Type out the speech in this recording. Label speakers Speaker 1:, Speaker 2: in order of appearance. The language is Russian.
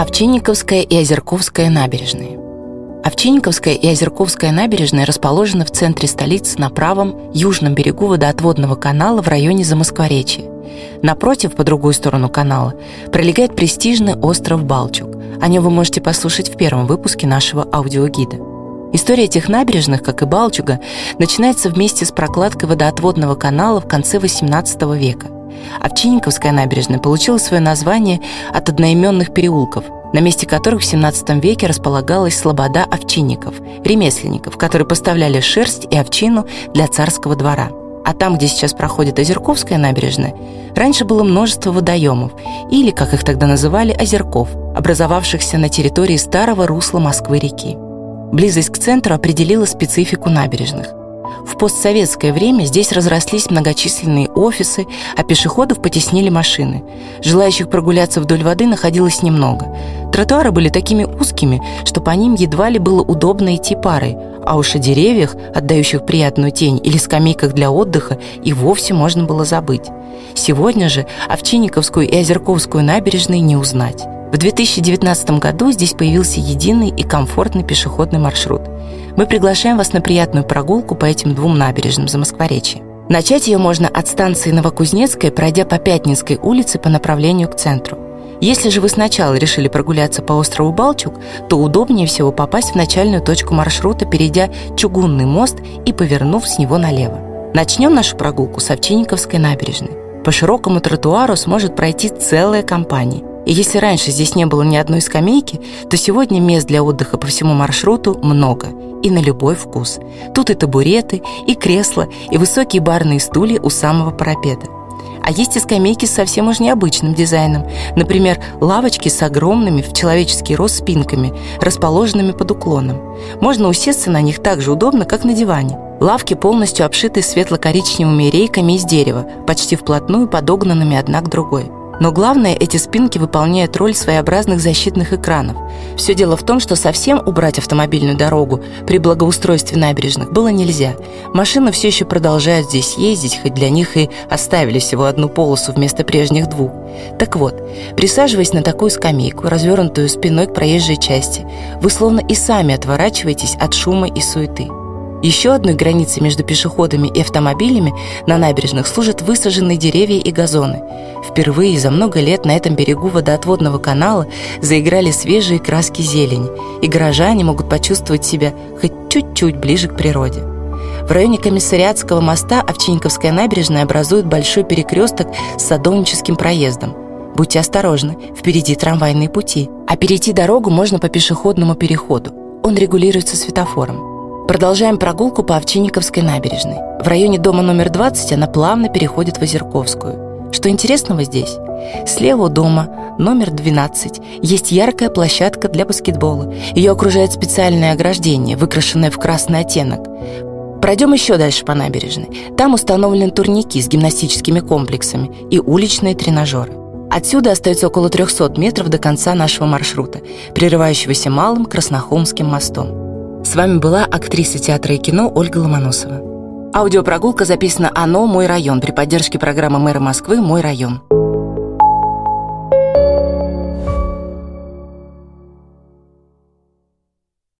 Speaker 1: Овчинниковская и Озерковская набережные. Овчинниковская и Озерковская набережные расположены в центре столицы на правом южном берегу водоотводного канала в районе Замоскворечья. Напротив, по другую сторону канала, пролегает престижный остров Балчук. О нем вы можете послушать в первом выпуске нашего аудиогида. История этих набережных, как и Балчуга, начинается вместе с прокладкой водоотводного канала в конце XVIII века – Овчинниковская набережная получила свое название от одноименных переулков, на месте которых в XVII веке располагалась слобода овчинников, ремесленников, которые поставляли шерсть и овчину для царского двора. А там, где сейчас проходит Озерковская набережная, раньше было множество водоемов, или, как их тогда называли, озерков, образовавшихся на территории старого русла Москвы-реки. Близость к центру определила специфику набережных. В постсоветское время здесь разрослись многочисленные офисы, а пешеходов потеснили машины. Желающих прогуляться вдоль воды находилось немного. Тротуары были такими узкими, что по ним едва ли было удобно идти парой, а уж о деревьях, отдающих приятную тень, или скамейках для отдыха и вовсе можно было забыть. Сегодня же Овчинниковскую и Озерковскую набережные не узнать. В 2019 году здесь появился единый и комфортный пешеходный маршрут. Мы приглашаем вас на приятную прогулку по этим двум набережным за Москворечье. Начать ее можно от станции Новокузнецкая, пройдя по Пятницкой улице по направлению к центру. Если же вы сначала решили прогуляться по острову Балчук, то удобнее всего попасть в начальную точку маршрута, перейдя Чугунный мост и повернув с него налево. Начнем нашу прогулку с Овчинниковской набережной. По широкому тротуару сможет пройти целая компания. И если раньше здесь не было ни одной скамейки, то сегодня мест для отдыха по всему маршруту много и на любой вкус. Тут и табуреты, и кресла, и высокие барные стулья у самого парапета. А есть и скамейки с совсем уж необычным дизайном. Например, лавочки с огромными в человеческий рост спинками, расположенными под уклоном. Можно усесться на них так же удобно, как на диване. Лавки полностью обшиты светло-коричневыми рейками из дерева, почти вплотную подогнанными одна к другой. Но главное, эти спинки выполняют роль своеобразных защитных экранов. Все дело в том, что совсем убрать автомобильную дорогу при благоустройстве набережных было нельзя. Машины все еще продолжают здесь ездить, хоть для них и оставили всего одну полосу вместо прежних двух. Так вот, присаживаясь на такую скамейку, развернутую спиной к проезжей части, вы словно и сами отворачиваетесь от шума и суеты. Еще одной границей между пешеходами и автомобилями на набережных служат высаженные деревья и газоны. Впервые за много лет на этом берегу водоотводного канала заиграли свежие краски зелени, и горожане могут почувствовать себя хоть чуть-чуть ближе к природе. В районе Комиссариатского моста Овчинниковская набережная образует большой перекресток с садовническим проездом. Будьте осторожны, впереди трамвайные пути. А перейти дорогу можно по пешеходному переходу. Он регулируется светофором. Продолжаем прогулку по Овчинниковской набережной. В районе дома номер 20 она плавно переходит в Озерковскую. Что интересного здесь? Слева у дома, номер 12, есть яркая площадка для баскетбола. Ее окружает специальное ограждение, выкрашенное в красный оттенок. Пройдем еще дальше по набережной. Там установлены турники с гимнастическими комплексами и уличные тренажеры. Отсюда остается около 300 метров до конца нашего маршрута, прерывающегося малым Краснохолмским мостом. С вами была актриса театра и кино Ольга Ломоносова. Аудиопрогулка записана «Оно. Мой район» при поддержке программы мэра Москвы «Мой район».